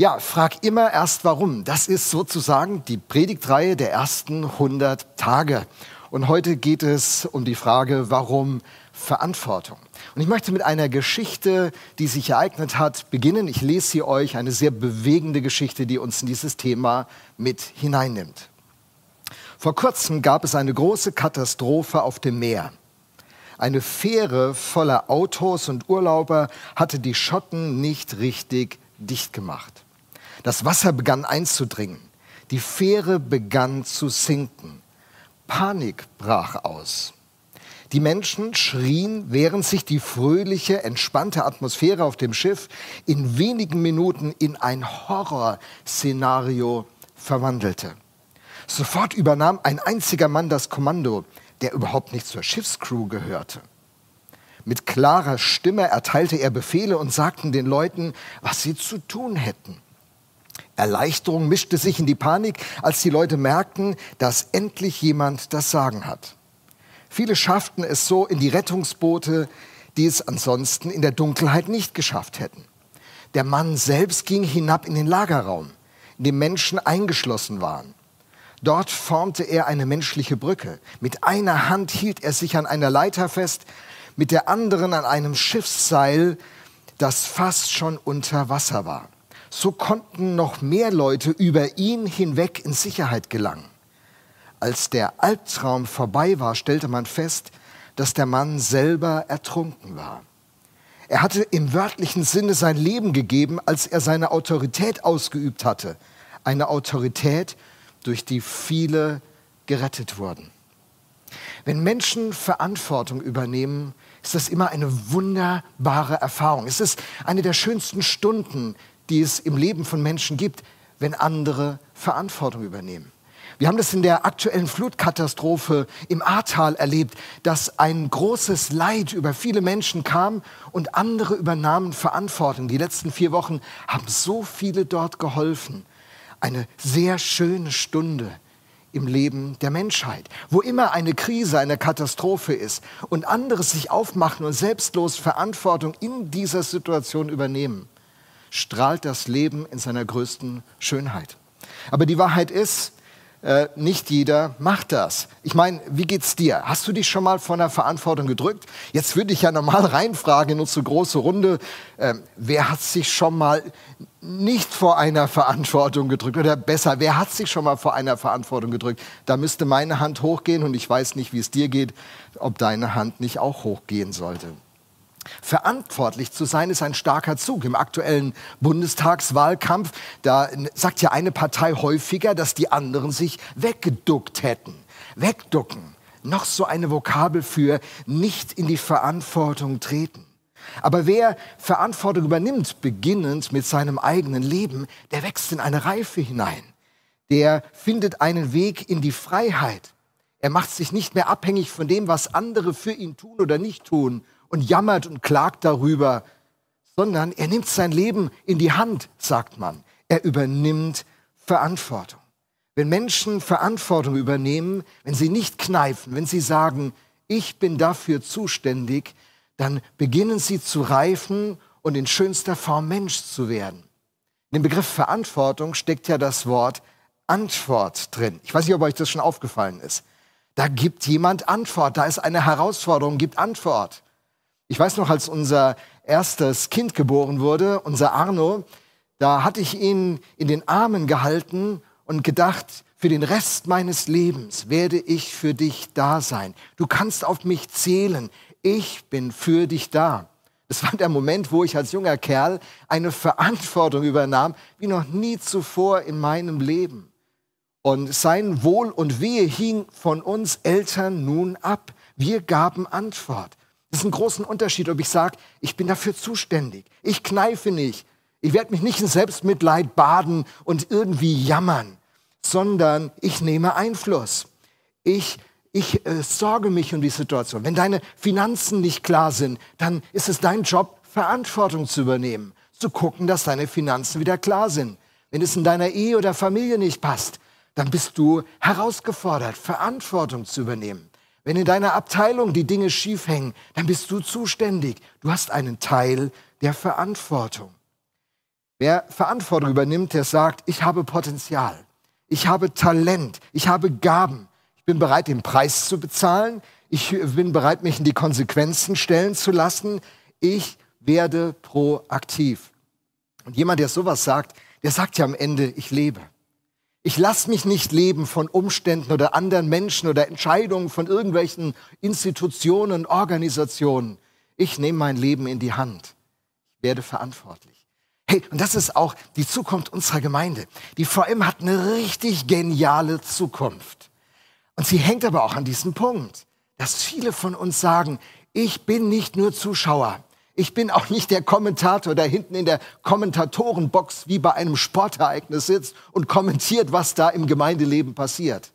Ja, frag immer erst warum. Das ist sozusagen die Predigtreihe der ersten 100 Tage. Und heute geht es um die Frage, warum Verantwortung. Und ich möchte mit einer Geschichte, die sich ereignet hat, beginnen. Ich lese sie euch, eine sehr bewegende Geschichte, die uns in dieses Thema mit hineinnimmt. Vor kurzem gab es eine große Katastrophe auf dem Meer. Eine Fähre voller Autos und Urlauber hatte die Schotten nicht richtig dicht gemacht. Das Wasser begann einzudringen. Die Fähre begann zu sinken. Panik brach aus. Die Menschen schrien, während sich die fröhliche, entspannte Atmosphäre auf dem Schiff in wenigen Minuten in ein Horrorszenario verwandelte. Sofort übernahm ein einziger Mann das Kommando, der überhaupt nicht zur Schiffscrew gehörte. Mit klarer Stimme erteilte er Befehle und sagten den Leuten, was sie zu tun hätten. Erleichterung mischte sich in die Panik, als die Leute merkten, dass endlich jemand das Sagen hat. Viele schafften es so in die Rettungsboote, die es ansonsten in der Dunkelheit nicht geschafft hätten. Der Mann selbst ging hinab in den Lagerraum, in dem Menschen eingeschlossen waren. Dort formte er eine menschliche Brücke. Mit einer Hand hielt er sich an einer Leiter fest, mit der anderen an einem Schiffsseil, das fast schon unter Wasser war so konnten noch mehr Leute über ihn hinweg in Sicherheit gelangen. Als der Albtraum vorbei war, stellte man fest, dass der Mann selber ertrunken war. Er hatte im wörtlichen Sinne sein Leben gegeben, als er seine Autorität ausgeübt hatte. Eine Autorität, durch die viele gerettet wurden. Wenn Menschen Verantwortung übernehmen, ist das immer eine wunderbare Erfahrung. Es ist eine der schönsten Stunden, die es im Leben von Menschen gibt, wenn andere Verantwortung übernehmen. Wir haben das in der aktuellen Flutkatastrophe im Ahrtal erlebt, dass ein großes Leid über viele Menschen kam und andere übernahmen Verantwortung. Die letzten vier Wochen haben so viele dort geholfen. Eine sehr schöne Stunde im Leben der Menschheit. Wo immer eine Krise, eine Katastrophe ist und andere sich aufmachen und selbstlos Verantwortung in dieser Situation übernehmen strahlt das Leben in seiner größten Schönheit. Aber die Wahrheit ist, äh, nicht jeder macht das. Ich meine, wie geht's dir? Hast du dich schon mal von der Verantwortung gedrückt? Jetzt würde ich ja normal reinfragen in unsere große Runde. Äh, wer hat sich schon mal nicht vor einer Verantwortung gedrückt? Oder besser, wer hat sich schon mal vor einer Verantwortung gedrückt? Da müsste meine Hand hochgehen und ich weiß nicht, wie es dir geht, ob deine Hand nicht auch hochgehen sollte. Verantwortlich zu sein ist ein starker Zug. Im aktuellen Bundestagswahlkampf, da sagt ja eine Partei häufiger, dass die anderen sich weggeduckt hätten. Wegducken. Noch so eine Vokabel für nicht in die Verantwortung treten. Aber wer Verantwortung übernimmt, beginnend mit seinem eigenen Leben, der wächst in eine Reife hinein. Der findet einen Weg in die Freiheit. Er macht sich nicht mehr abhängig von dem, was andere für ihn tun oder nicht tun und jammert und klagt darüber, sondern er nimmt sein Leben in die Hand, sagt man. Er übernimmt Verantwortung. Wenn Menschen Verantwortung übernehmen, wenn sie nicht kneifen, wenn sie sagen, ich bin dafür zuständig, dann beginnen sie zu reifen und in schönster Form Mensch zu werden. In dem Begriff Verantwortung steckt ja das Wort Antwort drin. Ich weiß nicht, ob euch das schon aufgefallen ist. Da gibt jemand Antwort, da ist eine Herausforderung, gibt Antwort. Ich weiß noch, als unser erstes Kind geboren wurde, unser Arno, da hatte ich ihn in den Armen gehalten und gedacht, für den Rest meines Lebens werde ich für dich da sein. Du kannst auf mich zählen. Ich bin für dich da. Es war der Moment, wo ich als junger Kerl eine Verantwortung übernahm, wie noch nie zuvor in meinem Leben. Und sein Wohl und Wehe hing von uns Eltern nun ab. Wir gaben Antwort. Das ist ein großen Unterschied, ob ich sage, ich bin dafür zuständig. Ich kneife nicht. Ich werde mich nicht in Selbstmitleid baden und irgendwie jammern, sondern ich nehme Einfluss. Ich, ich äh, sorge mich um die Situation. Wenn deine Finanzen nicht klar sind, dann ist es dein Job, Verantwortung zu übernehmen, zu gucken, dass deine Finanzen wieder klar sind. Wenn es in deiner Ehe oder Familie nicht passt, dann bist du herausgefordert, Verantwortung zu übernehmen. Wenn in deiner Abteilung die Dinge schief hängen, dann bist du zuständig. Du hast einen Teil der Verantwortung. Wer Verantwortung übernimmt, der sagt, ich habe Potenzial, ich habe Talent, ich habe Gaben, ich bin bereit, den Preis zu bezahlen, ich bin bereit, mich in die Konsequenzen stellen zu lassen, ich werde proaktiv. Und jemand, der sowas sagt, der sagt ja am Ende, ich lebe. Ich lasse mich nicht leben von Umständen oder anderen Menschen oder Entscheidungen von irgendwelchen Institutionen, Organisationen. Ich nehme mein Leben in die Hand. Ich werde verantwortlich. Hey, und das ist auch die Zukunft unserer Gemeinde. Die VM hat eine richtig geniale Zukunft. Und sie hängt aber auch an diesem Punkt, dass viele von uns sagen, ich bin nicht nur Zuschauer. Ich bin auch nicht der Kommentator, der hinten in der Kommentatorenbox wie bei einem Sportereignis sitzt und kommentiert, was da im Gemeindeleben passiert,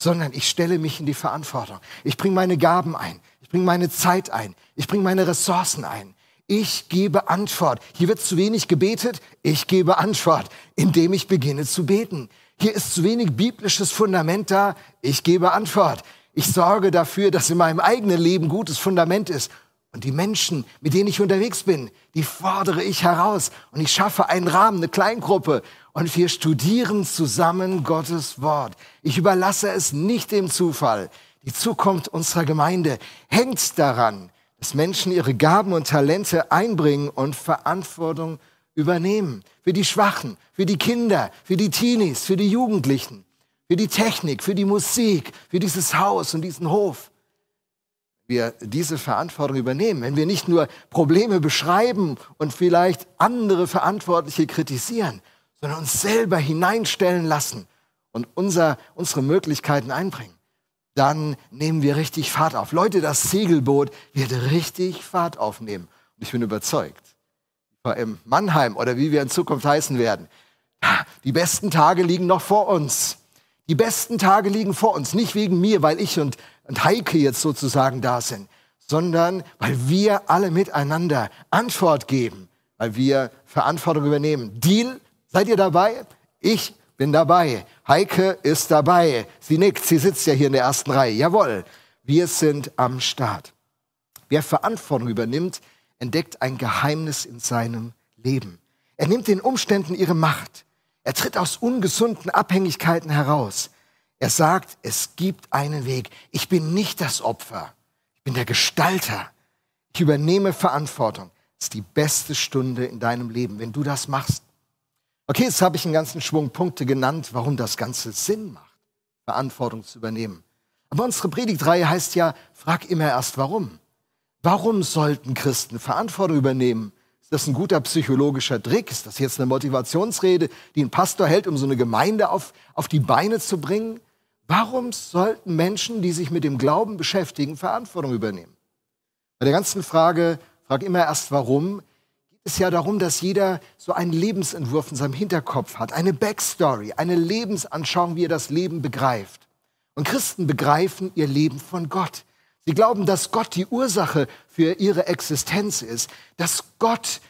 sondern ich stelle mich in die Verantwortung. Ich bringe meine Gaben ein, ich bringe meine Zeit ein, ich bringe meine Ressourcen ein. Ich gebe Antwort. Hier wird zu wenig gebetet, ich gebe Antwort, indem ich beginne zu beten. Hier ist zu wenig biblisches Fundament da, ich gebe Antwort. Ich sorge dafür, dass in meinem eigenen Leben gutes Fundament ist und die Menschen, mit denen ich unterwegs bin, die fordere ich heraus. Und ich schaffe einen Rahmen, eine Kleingruppe. Und wir studieren zusammen Gottes Wort. Ich überlasse es nicht dem Zufall. Die Zukunft unserer Gemeinde hängt daran, dass Menschen ihre Gaben und Talente einbringen und Verantwortung übernehmen. Für die Schwachen, für die Kinder, für die Teenies, für die Jugendlichen, für die Technik, für die Musik, für dieses Haus und diesen Hof wir diese Verantwortung übernehmen, wenn wir nicht nur Probleme beschreiben und vielleicht andere Verantwortliche kritisieren, sondern uns selber hineinstellen lassen und unser, unsere Möglichkeiten einbringen, dann nehmen wir richtig Fahrt auf. Leute, das Segelboot wird richtig Fahrt aufnehmen. Und ich bin überzeugt, im Mannheim oder wie wir in Zukunft heißen werden, die besten Tage liegen noch vor uns. Die besten Tage liegen vor uns, nicht wegen mir, weil ich und und Heike jetzt sozusagen da sind, sondern weil wir alle miteinander Antwort geben, weil wir Verantwortung übernehmen. Deal, seid ihr dabei? Ich bin dabei. Heike ist dabei. Sie nickt, sie sitzt ja hier in der ersten Reihe. Jawohl, wir sind am Start. Wer Verantwortung übernimmt, entdeckt ein Geheimnis in seinem Leben. Er nimmt den Umständen ihre Macht. Er tritt aus ungesunden Abhängigkeiten heraus. Er sagt, es gibt einen Weg. Ich bin nicht das Opfer. Ich bin der Gestalter. Ich übernehme Verantwortung. Das ist die beste Stunde in deinem Leben, wenn du das machst. Okay, jetzt habe ich einen ganzen Schwung Punkte genannt, warum das Ganze Sinn macht, Verantwortung zu übernehmen. Aber unsere Predigtreihe heißt ja, frag immer erst warum. Warum sollten Christen Verantwortung übernehmen? Ist das ein guter psychologischer Trick? Ist das jetzt eine Motivationsrede, die ein Pastor hält, um so eine Gemeinde auf, auf die Beine zu bringen? Warum sollten Menschen, die sich mit dem Glauben beschäftigen, Verantwortung übernehmen? Bei der ganzen Frage, frag immer erst warum, geht es ja darum, dass jeder so einen Lebensentwurf in seinem Hinterkopf hat, eine Backstory, eine Lebensanschauung, wie er das Leben begreift. Und Christen begreifen ihr Leben von Gott. Sie glauben, dass Gott die Ursache für ihre Existenz ist, dass Gott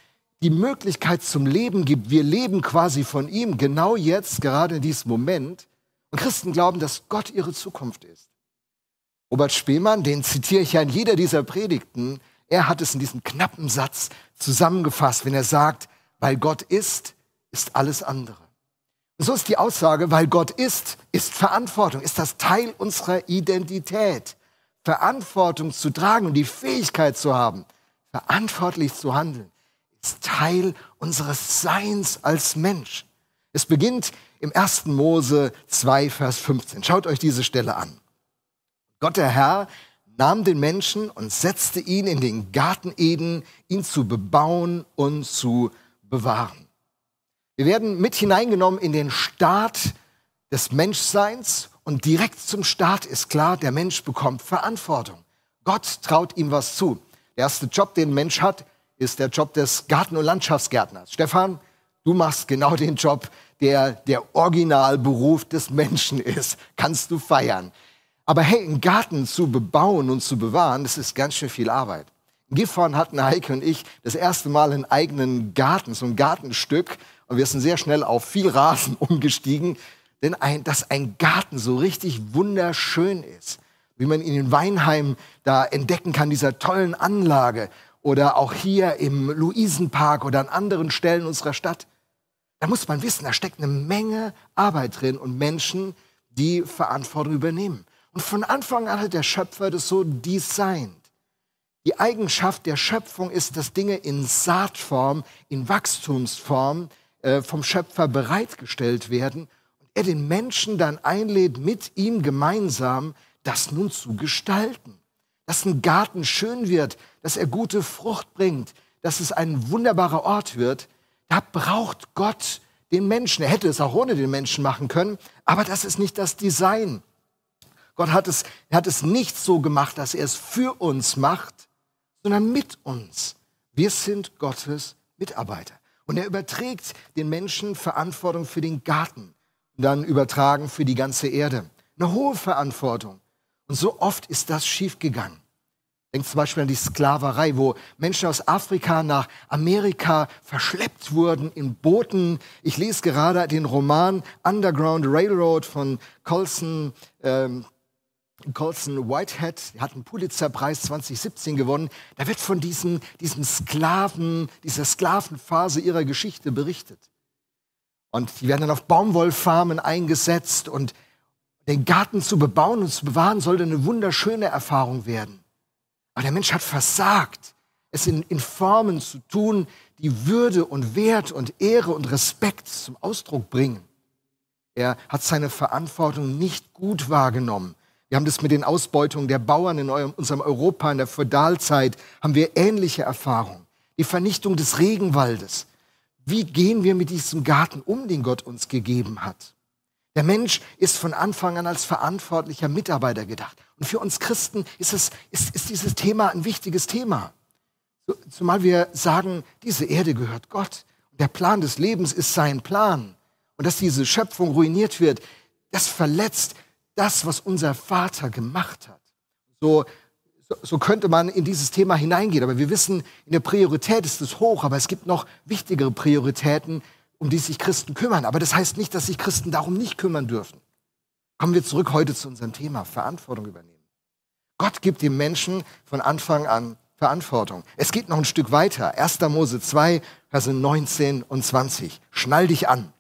die Möglichkeit zum Leben gibt. Wir leben quasi von ihm, genau jetzt, gerade in diesem Moment. Und Christen glauben, dass Gott ihre Zukunft ist. Robert Spemann, den zitiere ich ja in jeder dieser Predigten, er hat es in diesem knappen Satz zusammengefasst, wenn er sagt, weil Gott ist, ist alles andere. Und so ist die Aussage, weil Gott ist, ist Verantwortung, ist das Teil unserer Identität. Verantwortung zu tragen und die Fähigkeit zu haben, verantwortlich zu handeln, ist Teil unseres Seins als Mensch. Es beginnt im 1. Mose 2, Vers 15. Schaut euch diese Stelle an. Gott der Herr nahm den Menschen und setzte ihn in den Garten Eden, ihn zu bebauen und zu bewahren. Wir werden mit hineingenommen in den Start des Menschseins und direkt zum Start ist klar, der Mensch bekommt Verantwortung. Gott traut ihm was zu. Der erste Job, den ein Mensch hat, ist der Job des Garten- und Landschaftsgärtners. Stefan, du machst genau den Job, der der Originalberuf des Menschen ist. Kannst du feiern. Aber hey, einen Garten zu bebauen und zu bewahren, das ist ganz schön viel Arbeit. In Gifhorn hatten Heike und ich das erste Mal einen eigenen Garten, so ein Gartenstück. Und wir sind sehr schnell auf viel Rasen umgestiegen. Denn ein, dass ein Garten so richtig wunderschön ist, wie man ihn in Weinheim da entdecken kann, dieser tollen Anlage oder auch hier im Luisenpark oder an anderen Stellen unserer Stadt. Da muss man wissen, da steckt eine Menge Arbeit drin und Menschen, die Verantwortung übernehmen. Und von Anfang an hat der Schöpfer das so designt. Die Eigenschaft der Schöpfung ist, dass Dinge in Saatform, in Wachstumsform äh, vom Schöpfer bereitgestellt werden und er den Menschen dann einlädt, mit ihm gemeinsam das nun zu gestalten. Dass ein Garten schön wird, dass er gute Frucht bringt, dass es ein wunderbarer Ort wird, da braucht Gott den Menschen. Er hätte es auch ohne den Menschen machen können, aber das ist nicht das Design. Gott hat es, er hat es nicht so gemacht, dass er es für uns macht, sondern mit uns. Wir sind Gottes Mitarbeiter. Und er überträgt den Menschen Verantwortung für den Garten und dann übertragen für die ganze Erde. Eine hohe Verantwortung. Und so oft ist das schiefgegangen. Denkt zum Beispiel an die Sklaverei, wo Menschen aus Afrika nach Amerika verschleppt wurden in Booten. Ich lese gerade den Roman Underground Railroad von Colson, ähm, Colson Whitehead. Er hat einen Pulitzerpreis 2017 gewonnen. Da wird von diesen, diesen Sklaven, dieser Sklavenphase ihrer Geschichte berichtet. Und die werden dann auf Baumwollfarmen eingesetzt und den Garten zu bebauen und zu bewahren sollte eine wunderschöne Erfahrung werden. Aber der Mensch hat versagt, es in, in Formen zu tun, die Würde und Wert und Ehre und Respekt zum Ausdruck bringen. Er hat seine Verantwortung nicht gut wahrgenommen. Wir haben das mit den Ausbeutungen der Bauern in unserem Europa in der Feudalzeit, haben wir ähnliche Erfahrungen. Die Vernichtung des Regenwaldes. Wie gehen wir mit diesem Garten um, den Gott uns gegeben hat? Der Mensch ist von Anfang an als verantwortlicher Mitarbeiter gedacht. Und für uns Christen ist, es, ist, ist dieses Thema ein wichtiges Thema. Zumal wir sagen, diese Erde gehört Gott. Und der Plan des Lebens ist sein Plan. Und dass diese Schöpfung ruiniert wird, das verletzt das, was unser Vater gemacht hat. So, so könnte man in dieses Thema hineingehen. Aber wir wissen, in der Priorität ist es hoch, aber es gibt noch wichtigere Prioritäten, um die sich Christen kümmern. Aber das heißt nicht, dass sich Christen darum nicht kümmern dürfen. Kommen wir zurück heute zu unserem Thema, Verantwortung übernehmen. Gott gibt dem Menschen von Anfang an Verantwortung. Es geht noch ein Stück weiter. 1. Mose 2, Verse 19 und 20. Schnall dich an.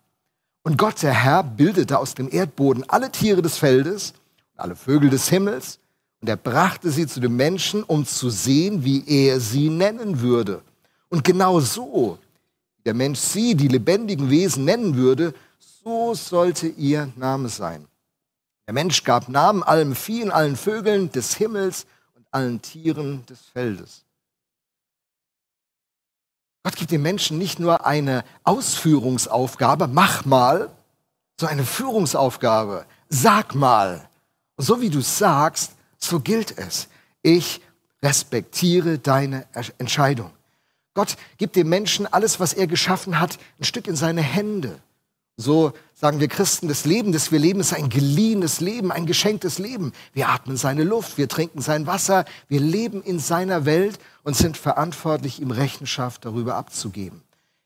Und Gott, der Herr, bildete aus dem Erdboden alle Tiere des Feldes und alle Vögel des Himmels. Und er brachte sie zu dem Menschen, um zu sehen, wie er sie nennen würde. Und genau so der Mensch sie, die lebendigen Wesen, nennen würde, so sollte ihr Name sein. Der Mensch gab Namen allem Vieh allen Vögeln des Himmels und allen Tieren des Feldes. Gott gibt dem Menschen nicht nur eine Ausführungsaufgabe, mach mal, so eine Führungsaufgabe, sag mal. Und so wie du sagst, so gilt es. Ich respektiere deine Entscheidung. Gott gibt dem Menschen alles, was er geschaffen hat, ein Stück in seine Hände. So sagen wir Christen, das Leben, das wir leben, ist ein geliehenes Leben, ein geschenktes Leben. Wir atmen seine Luft, wir trinken sein Wasser, wir leben in seiner Welt und sind verantwortlich, ihm Rechenschaft darüber abzugeben.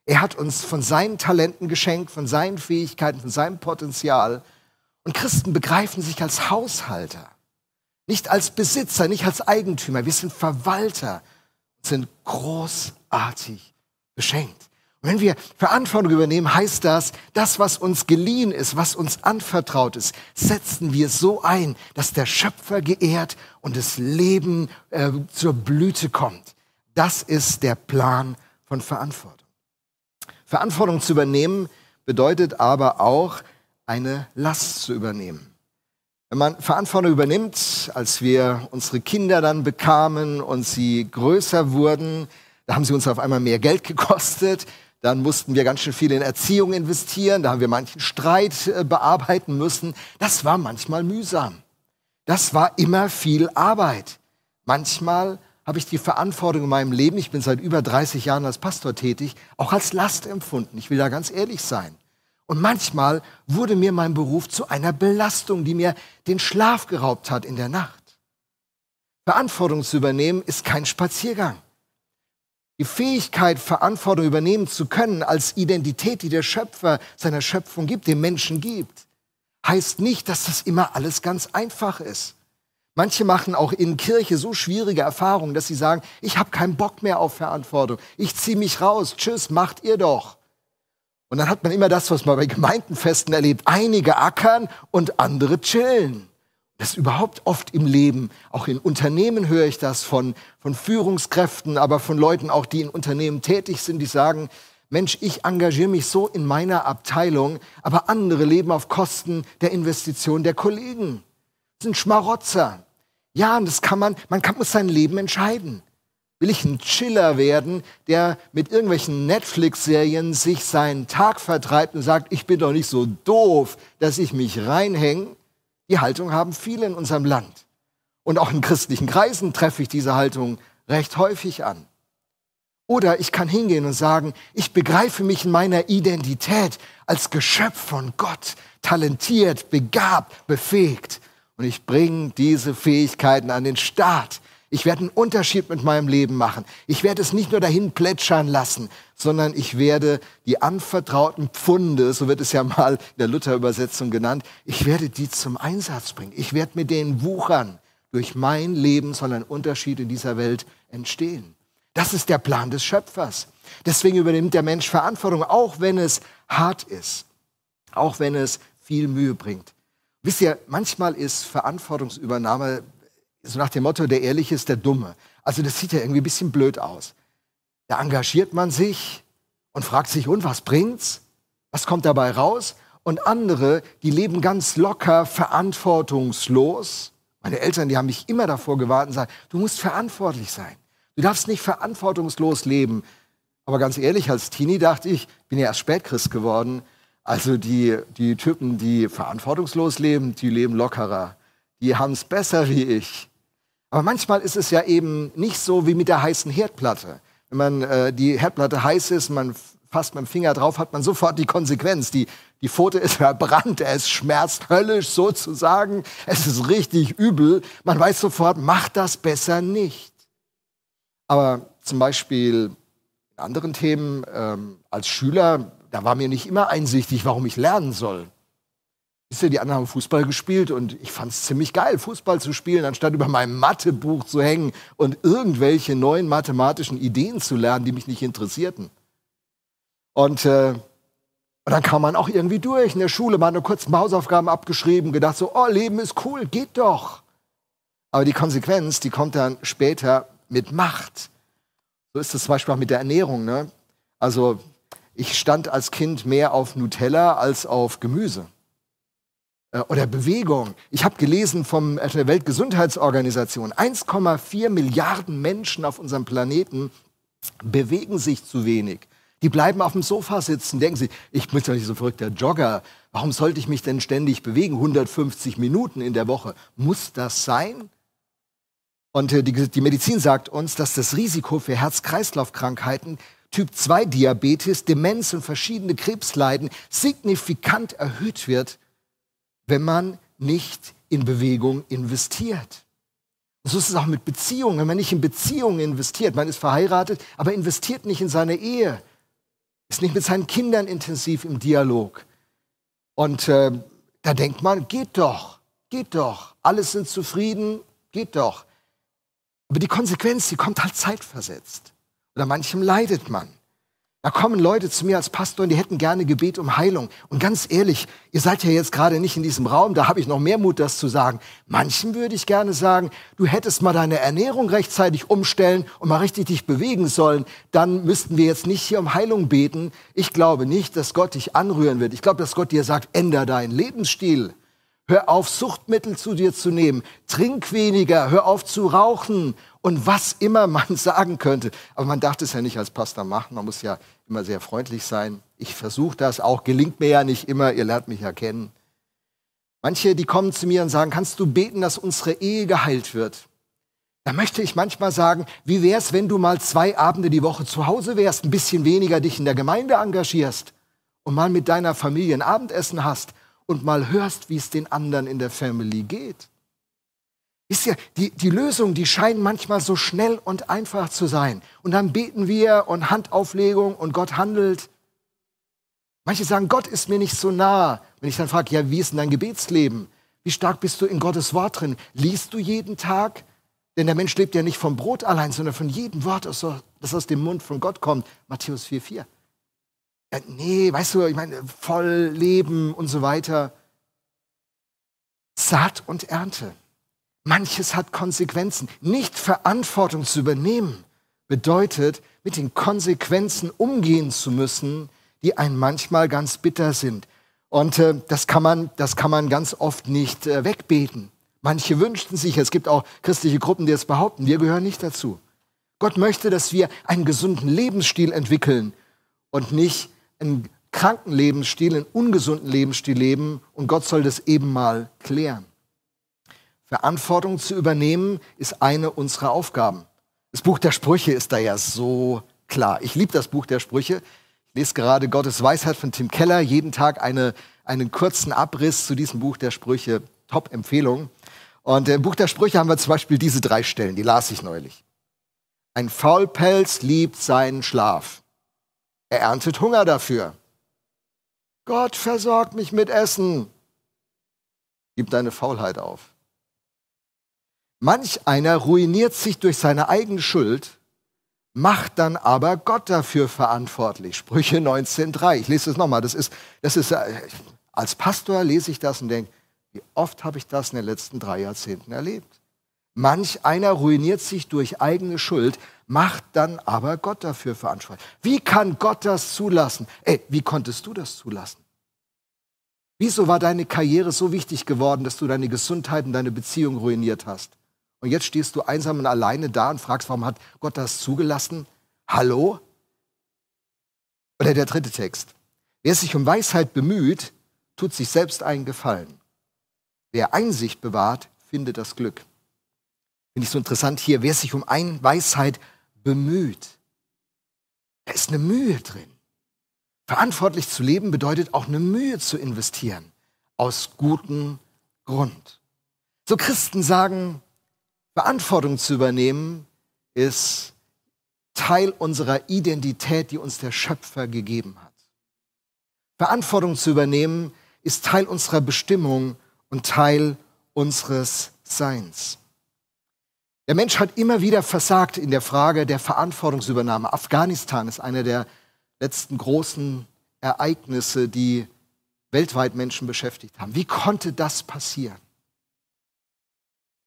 Er hat uns von seinen Talenten geschenkt, von seinen Fähigkeiten, von seinem Potenzial. Und Christen begreifen sich als Haushalter, nicht als Besitzer, nicht als Eigentümer. Wir sind Verwalter, sind großartig beschenkt. Wenn wir Verantwortung übernehmen, heißt das, das, was uns geliehen ist, was uns anvertraut ist, setzen wir so ein, dass der Schöpfer geehrt und das Leben äh, zur Blüte kommt. Das ist der Plan von Verantwortung. Verantwortung zu übernehmen bedeutet aber auch, eine Last zu übernehmen. Wenn man Verantwortung übernimmt, als wir unsere Kinder dann bekamen und sie größer wurden, da haben sie uns auf einmal mehr Geld gekostet. Dann mussten wir ganz schön viel in Erziehung investieren. Da haben wir manchen Streit äh, bearbeiten müssen. Das war manchmal mühsam. Das war immer viel Arbeit. Manchmal habe ich die Verantwortung in meinem Leben, ich bin seit über 30 Jahren als Pastor tätig, auch als Last empfunden. Ich will da ganz ehrlich sein. Und manchmal wurde mir mein Beruf zu einer Belastung, die mir den Schlaf geraubt hat in der Nacht. Verantwortung zu übernehmen ist kein Spaziergang. Die Fähigkeit, Verantwortung übernehmen zu können als Identität, die der Schöpfer seiner Schöpfung gibt, dem Menschen gibt, heißt nicht, dass das immer alles ganz einfach ist. Manche machen auch in Kirche so schwierige Erfahrungen, dass sie sagen, ich habe keinen Bock mehr auf Verantwortung. Ich ziehe mich raus. Tschüss, macht ihr doch. Und dann hat man immer das, was man bei Gemeindenfesten erlebt. Einige ackern und andere chillen. Das ist überhaupt oft im Leben. Auch in Unternehmen höre ich das von, von Führungskräften, aber von Leuten auch, die in Unternehmen tätig sind, die sagen, Mensch, ich engagiere mich so in meiner Abteilung, aber andere leben auf Kosten der Investition der Kollegen. Das sind Schmarotzer. Ja, und das kann man, man kann, muss sein Leben entscheiden. Will ich ein Chiller werden, der mit irgendwelchen Netflix-Serien sich seinen Tag vertreibt und sagt, ich bin doch nicht so doof, dass ich mich reinhänge? Die Haltung haben viele in unserem Land. Und auch in christlichen Kreisen treffe ich diese Haltung recht häufig an. Oder ich kann hingehen und sagen, ich begreife mich in meiner Identität als Geschöpf von Gott, talentiert, begabt, befähigt. Und ich bringe diese Fähigkeiten an den Start. Ich werde einen Unterschied mit meinem Leben machen. Ich werde es nicht nur dahin plätschern lassen, sondern ich werde die anvertrauten Pfunde, so wird es ja mal in der Luther-Übersetzung genannt, ich werde die zum Einsatz bringen. Ich werde mit denen wuchern. Durch mein Leben soll ein Unterschied in dieser Welt entstehen. Das ist der Plan des Schöpfers. Deswegen übernimmt der Mensch Verantwortung, auch wenn es hart ist, auch wenn es viel Mühe bringt. Wisst ihr, manchmal ist Verantwortungsübernahme so nach dem Motto, der Ehrliche ist der Dumme. Also das sieht ja irgendwie ein bisschen blöd aus. Da engagiert man sich und fragt sich, und was bringt's? Was kommt dabei raus? Und andere, die leben ganz locker, verantwortungslos. Meine Eltern, die haben mich immer davor gewarnt und sagen, du musst verantwortlich sein. Du darfst nicht verantwortungslos leben. Aber ganz ehrlich, als Teenie dachte ich, bin ja erst Spätchrist geworden. Also die, die Typen, die verantwortungslos leben, die leben lockerer. Die haben es besser wie ich. Aber manchmal ist es ja eben nicht so wie mit der heißen Herdplatte. Wenn man äh, die Herdplatte heiß ist, man fasst mit dem Finger drauf, hat man sofort die Konsequenz. Die, die Pfote ist verbrannt, es schmerzt höllisch sozusagen, es ist richtig übel. Man weiß sofort, macht das besser nicht. Aber zum Beispiel in anderen Themen ähm, als Schüler, da war mir nicht immer einsichtig, warum ich lernen soll. Wisst ihr, die anderen haben Fußball gespielt und ich fand es ziemlich geil, Fußball zu spielen, anstatt über meinem Mathebuch zu hängen und irgendwelche neuen mathematischen Ideen zu lernen, die mich nicht interessierten. Und, äh, und dann kam man auch irgendwie durch in der Schule, hat nur kurz Hausaufgaben abgeschrieben, gedacht so, oh, Leben ist cool, geht doch. Aber die Konsequenz, die kommt dann später mit Macht. So ist es zum Beispiel auch mit der Ernährung. Ne? Also ich stand als Kind mehr auf Nutella als auf Gemüse. Äh, oder Bewegung. Ich habe gelesen vom äh, der Weltgesundheitsorganisation, 1,4 Milliarden Menschen auf unserem Planeten bewegen sich zu wenig. Die bleiben auf dem Sofa sitzen, denken sie, ich bin doch nicht so verrückter Jogger. Warum sollte ich mich denn ständig bewegen? 150 Minuten in der Woche. Muss das sein? Und äh, die, die Medizin sagt uns, dass das Risiko für Herz-Kreislauf-Krankheiten, Typ-2-Diabetes, Demenz und verschiedene Krebsleiden signifikant erhöht wird, wenn man nicht in Bewegung investiert. So ist es auch mit Beziehungen. Wenn man nicht in Beziehungen investiert, man ist verheiratet, aber investiert nicht in seine Ehe, ist nicht mit seinen Kindern intensiv im Dialog. Und äh, da denkt man, geht doch, geht doch, alles sind zufrieden, geht doch. Aber die Konsequenz, die kommt halt zeitversetzt. Oder manchem leidet man. Da kommen Leute zu mir als Pastor und die hätten gerne Gebet um Heilung. Und ganz ehrlich, ihr seid ja jetzt gerade nicht in diesem Raum, da habe ich noch mehr Mut, das zu sagen. Manchen würde ich gerne sagen, du hättest mal deine Ernährung rechtzeitig umstellen und mal richtig dich bewegen sollen. Dann müssten wir jetzt nicht hier um Heilung beten. Ich glaube nicht, dass Gott dich anrühren wird. Ich glaube, dass Gott dir sagt, änder deinen Lebensstil. Hör auf, Suchtmittel zu dir zu nehmen. Trink weniger. Hör auf zu rauchen. Und was immer man sagen könnte. Aber man darf es ja nicht als Pastor machen. Man muss ja immer sehr freundlich sein. Ich versuche das auch. Gelingt mir ja nicht immer. Ihr lernt mich ja kennen. Manche, die kommen zu mir und sagen, kannst du beten, dass unsere Ehe geheilt wird? Da möchte ich manchmal sagen, wie wär's, wenn du mal zwei Abende die Woche zu Hause wärst, ein bisschen weniger dich in der Gemeinde engagierst und mal mit deiner Familie ein Abendessen hast und mal hörst, wie es den anderen in der Family geht. Wisst ihr, die, die Lösungen, die scheinen manchmal so schnell und einfach zu sein. Und dann beten wir und Handauflegung und Gott handelt. Manche sagen, Gott ist mir nicht so nah. Wenn ich dann frage, ja, wie ist denn dein Gebetsleben? Wie stark bist du in Gottes Wort drin? Liest du jeden Tag? Denn der Mensch lebt ja nicht vom Brot allein, sondern von jedem Wort, das aus dem Mund von Gott kommt. Matthäus 4,4. Ja, nee, weißt du, ich meine, voll leben und so weiter. Saat und Ernte. Manches hat Konsequenzen. Nicht Verantwortung zu übernehmen bedeutet, mit den Konsequenzen umgehen zu müssen, die einem manchmal ganz bitter sind. Und äh, das, kann man, das kann man ganz oft nicht äh, wegbeten. Manche wünschten sich, es gibt auch christliche Gruppen, die es behaupten, wir gehören nicht dazu. Gott möchte, dass wir einen gesunden Lebensstil entwickeln und nicht einen kranken Lebensstil, einen ungesunden Lebensstil leben. Und Gott soll das eben mal klären. Verantwortung zu übernehmen ist eine unserer Aufgaben. Das Buch der Sprüche ist da ja so klar. Ich liebe das Buch der Sprüche. Ich lese gerade Gottes Weisheit von Tim Keller. Jeden Tag eine, einen kurzen Abriss zu diesem Buch der Sprüche. Top-Empfehlung. Und im Buch der Sprüche haben wir zum Beispiel diese drei Stellen, die las ich neulich. Ein Faulpelz liebt seinen Schlaf. Er erntet Hunger dafür. Gott versorgt mich mit Essen. Gib deine Faulheit auf. Manch einer ruiniert sich durch seine eigene Schuld, macht dann aber Gott dafür verantwortlich. Sprüche 19.3. Ich lese es nochmal. Das ist, das ist, äh, als Pastor lese ich das und denke, wie oft habe ich das in den letzten drei Jahrzehnten erlebt? Manch einer ruiniert sich durch eigene Schuld, macht dann aber Gott dafür verantwortlich. Wie kann Gott das zulassen? Ey, wie konntest du das zulassen? Wieso war deine Karriere so wichtig geworden, dass du deine Gesundheit und deine Beziehung ruiniert hast? Und jetzt stehst du einsam und alleine da und fragst, warum hat Gott das zugelassen? Hallo? Oder der dritte Text. Wer sich um Weisheit bemüht, tut sich selbst einen Gefallen. Wer Einsicht bewahrt, findet das Glück. Finde ich so interessant hier, wer sich um ein Weisheit bemüht. Da ist eine Mühe drin. Verantwortlich zu leben bedeutet auch eine Mühe zu investieren. Aus gutem Grund. So Christen sagen, Verantwortung zu übernehmen ist Teil unserer Identität, die uns der Schöpfer gegeben hat. Verantwortung zu übernehmen ist Teil unserer Bestimmung und Teil unseres Seins. Der Mensch hat immer wieder versagt in der Frage der Verantwortungsübernahme. Afghanistan ist einer der letzten großen Ereignisse, die weltweit Menschen beschäftigt haben. Wie konnte das passieren?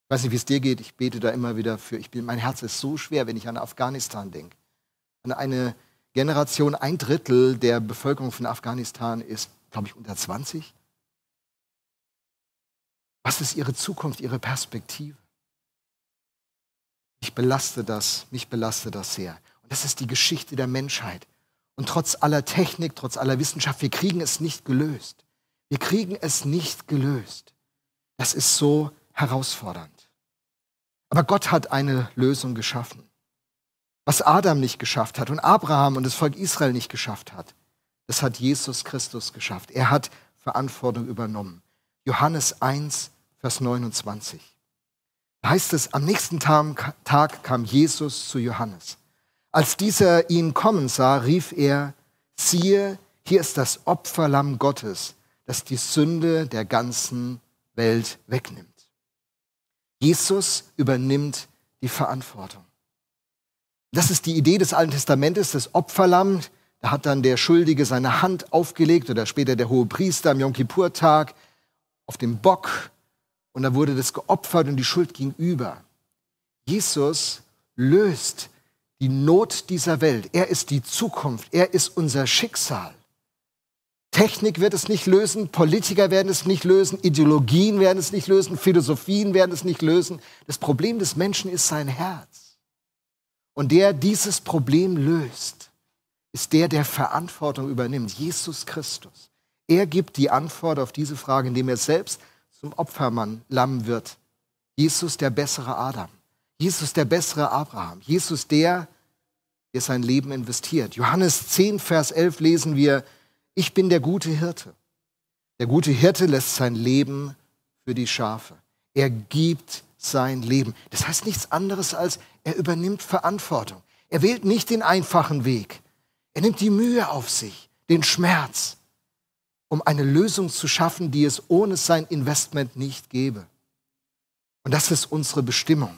Ich weiß nicht, wie es dir geht. Ich bete da immer wieder für. Ich bin, mein Herz ist so schwer, wenn ich an Afghanistan denke. An eine Generation, ein Drittel der Bevölkerung von Afghanistan ist, glaube ich, unter 20. Was ist ihre Zukunft, ihre Perspektive? Mich belaste das, mich belaste das sehr. Und das ist die Geschichte der Menschheit. Und trotz aller Technik, trotz aller Wissenschaft, wir kriegen es nicht gelöst. Wir kriegen es nicht gelöst. Das ist so herausfordernd. Aber Gott hat eine Lösung geschaffen. Was Adam nicht geschafft hat und Abraham und das Volk Israel nicht geschafft hat, das hat Jesus Christus geschafft. Er hat Verantwortung übernommen. Johannes 1, Vers 29. Da heißt es, am nächsten Tag kam Jesus zu Johannes. Als dieser ihn kommen sah, rief er, siehe, hier ist das Opferlamm Gottes, das die Sünde der ganzen Welt wegnimmt. Jesus übernimmt die Verantwortung. Das ist die Idee des Alten Testamentes, das Opferlamm. Da hat dann der Schuldige seine Hand aufgelegt oder später der hohe Priester am Yom Kippur-Tag auf dem Bock und da wurde das geopfert und die Schuld ging über. Jesus löst die Not dieser Welt. Er ist die Zukunft. Er ist unser Schicksal. Technik wird es nicht lösen, Politiker werden es nicht lösen, Ideologien werden es nicht lösen, Philosophien werden es nicht lösen. Das Problem des Menschen ist sein Herz. Und der dieses Problem löst, ist der, der Verantwortung übernimmt, Jesus Christus. Er gibt die Antwort auf diese Frage, indem er selbst zum Opfermann Lamm wird. Jesus der bessere Adam. Jesus der bessere Abraham. Jesus der, der sein Leben investiert. Johannes 10, Vers 11 lesen wir, ich bin der gute Hirte. Der gute Hirte lässt sein Leben für die Schafe. Er gibt sein Leben. Das heißt nichts anderes als, er übernimmt Verantwortung. Er wählt nicht den einfachen Weg. Er nimmt die Mühe auf sich, den Schmerz um eine Lösung zu schaffen, die es ohne sein Investment nicht gäbe. Und das ist unsere Bestimmung.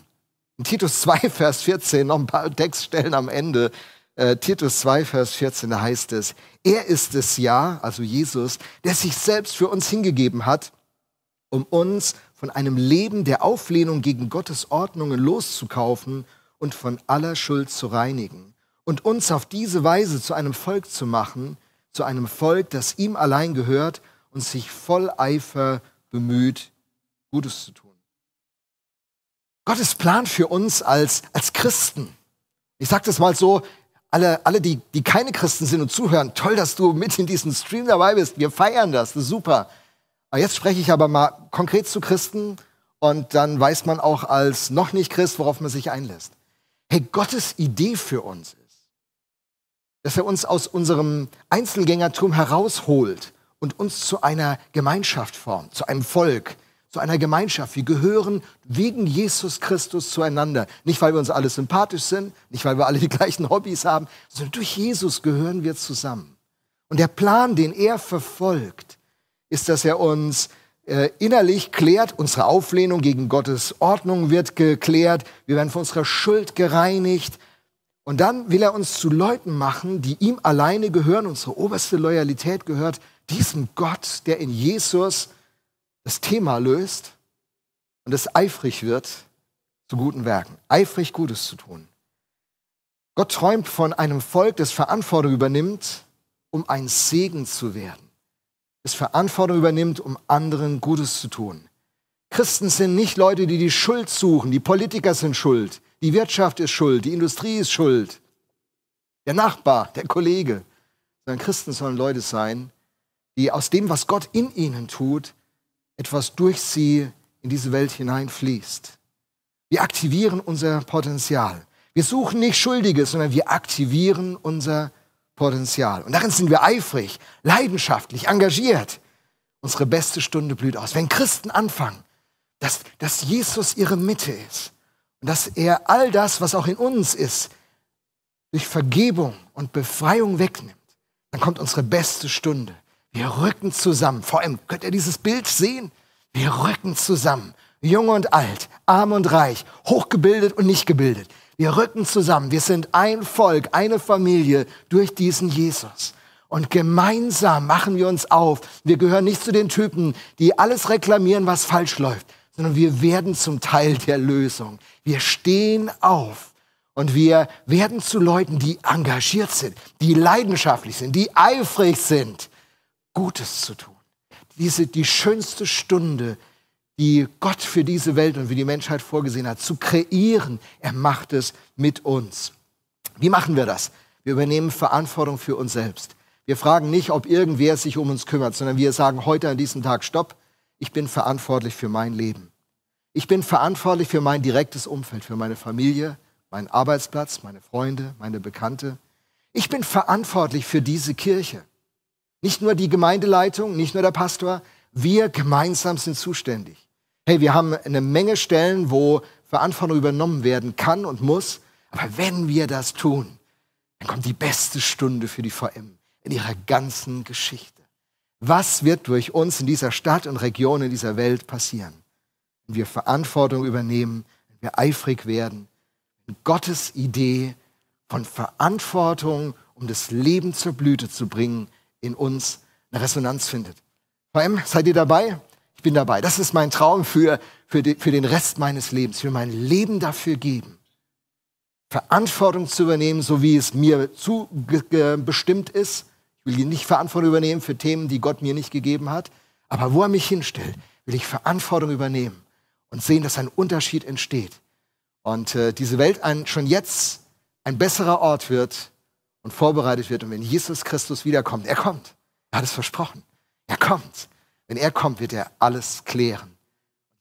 In Titus 2, Vers 14, noch ein paar Textstellen am Ende, äh, Titus 2, Vers 14, da heißt es, er ist es ja, also Jesus, der sich selbst für uns hingegeben hat, um uns von einem Leben der Auflehnung gegen Gottes Ordnungen loszukaufen und von aller Schuld zu reinigen und uns auf diese Weise zu einem Volk zu machen, zu einem Volk, das ihm allein gehört und sich voll Eifer bemüht, Gutes zu tun. Gottes Plan für uns als, als Christen. Ich sage das mal so, alle, alle die, die keine Christen sind und zuhören, toll, dass du mit in diesem Stream dabei bist. Wir feiern das, das ist super. Aber jetzt spreche ich aber mal konkret zu Christen und dann weiß man auch als noch nicht Christ, worauf man sich einlässt. Hey, Gottes Idee für uns ist, dass er uns aus unserem Einzelgängertum herausholt und uns zu einer Gemeinschaft formt, zu einem Volk, zu einer Gemeinschaft. Wir gehören wegen Jesus Christus zueinander. Nicht, weil wir uns alle sympathisch sind, nicht, weil wir alle die gleichen Hobbys haben, sondern durch Jesus gehören wir zusammen. Und der Plan, den er verfolgt, ist, dass er uns äh, innerlich klärt, unsere Auflehnung gegen Gottes Ordnung wird geklärt, wir werden von unserer Schuld gereinigt. Und dann will er uns zu Leuten machen, die ihm alleine gehören, unsere oberste Loyalität gehört, diesem Gott, der in Jesus das Thema löst und es eifrig wird zu guten Werken, eifrig Gutes zu tun. Gott träumt von einem Volk, das Verantwortung übernimmt, um ein Segen zu werden das Verantwortung übernimmt, um anderen Gutes zu tun. Christen sind nicht Leute, die die Schuld suchen. Die Politiker sind schuld. Die Wirtschaft ist schuld. Die Industrie ist schuld. Der Nachbar, der Kollege. Sondern Christen sollen Leute sein, die aus dem, was Gott in ihnen tut, etwas durch sie in diese Welt hineinfließt. Wir aktivieren unser Potenzial. Wir suchen nicht Schuldige, sondern wir aktivieren unser Potenzial. Und darin sind wir eifrig, leidenschaftlich, engagiert. Unsere beste Stunde blüht aus. Wenn Christen anfangen, dass, dass Jesus ihre Mitte ist und dass er all das, was auch in uns ist, durch Vergebung und Befreiung wegnimmt, dann kommt unsere beste Stunde. Wir rücken zusammen. Vor allem könnt ihr dieses Bild sehen? Wir rücken zusammen. Jung und alt, arm und reich, hochgebildet und nicht gebildet. Wir rücken zusammen. Wir sind ein Volk, eine Familie durch diesen Jesus. Und gemeinsam machen wir uns auf. Wir gehören nicht zu den Typen, die alles reklamieren, was falsch läuft, sondern wir werden zum Teil der Lösung. Wir stehen auf und wir werden zu Leuten, die engagiert sind, die leidenschaftlich sind, die eifrig sind, Gutes zu tun. Diese, die schönste Stunde die Gott für diese Welt und für die Menschheit vorgesehen hat, zu kreieren. Er macht es mit uns. Wie machen wir das? Wir übernehmen Verantwortung für uns selbst. Wir fragen nicht, ob irgendwer sich um uns kümmert, sondern wir sagen heute an diesem Tag, stopp, ich bin verantwortlich für mein Leben. Ich bin verantwortlich für mein direktes Umfeld, für meine Familie, meinen Arbeitsplatz, meine Freunde, meine Bekannte. Ich bin verantwortlich für diese Kirche. Nicht nur die Gemeindeleitung, nicht nur der Pastor, wir gemeinsam sind zuständig. Hey, wir haben eine Menge Stellen, wo Verantwortung übernommen werden kann und muss. Aber wenn wir das tun, dann kommt die beste Stunde für die VM in ihrer ganzen Geschichte. Was wird durch uns in dieser Stadt und Region, in dieser Welt passieren? Wenn wir Verantwortung übernehmen, wenn wir eifrig werden, wenn Gottes Idee von Verantwortung, um das Leben zur Blüte zu bringen, in uns eine Resonanz findet. VM, seid ihr dabei? Ich bin dabei. Das ist mein Traum für, für, die, für den Rest meines Lebens. Ich will mein Leben dafür geben. Verantwortung zu übernehmen, so wie es mir zu bestimmt ist. Ich will nicht Verantwortung übernehmen für Themen, die Gott mir nicht gegeben hat. Aber wo er mich hinstellt, will ich Verantwortung übernehmen und sehen, dass ein Unterschied entsteht. Und äh, diese Welt ein, schon jetzt ein besserer Ort wird und vorbereitet wird. Und wenn Jesus Christus wiederkommt, er kommt. Er hat es versprochen. Er kommt. Wenn er kommt, wird er alles klären.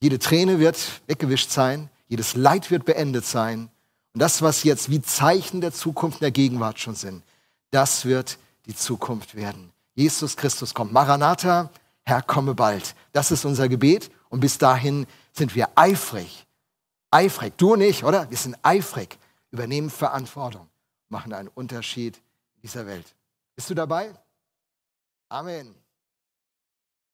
Jede Träne wird weggewischt sein, jedes Leid wird beendet sein. Und das, was jetzt wie Zeichen der Zukunft der Gegenwart schon sind, das wird die Zukunft werden. Jesus Christus kommt. Maranatha, Herr, komme bald. Das ist unser Gebet. Und bis dahin sind wir eifrig. Eifrig. Du und ich, oder? Wir sind eifrig. Übernehmen Verantwortung. Machen einen Unterschied in dieser Welt. Bist du dabei? Amen.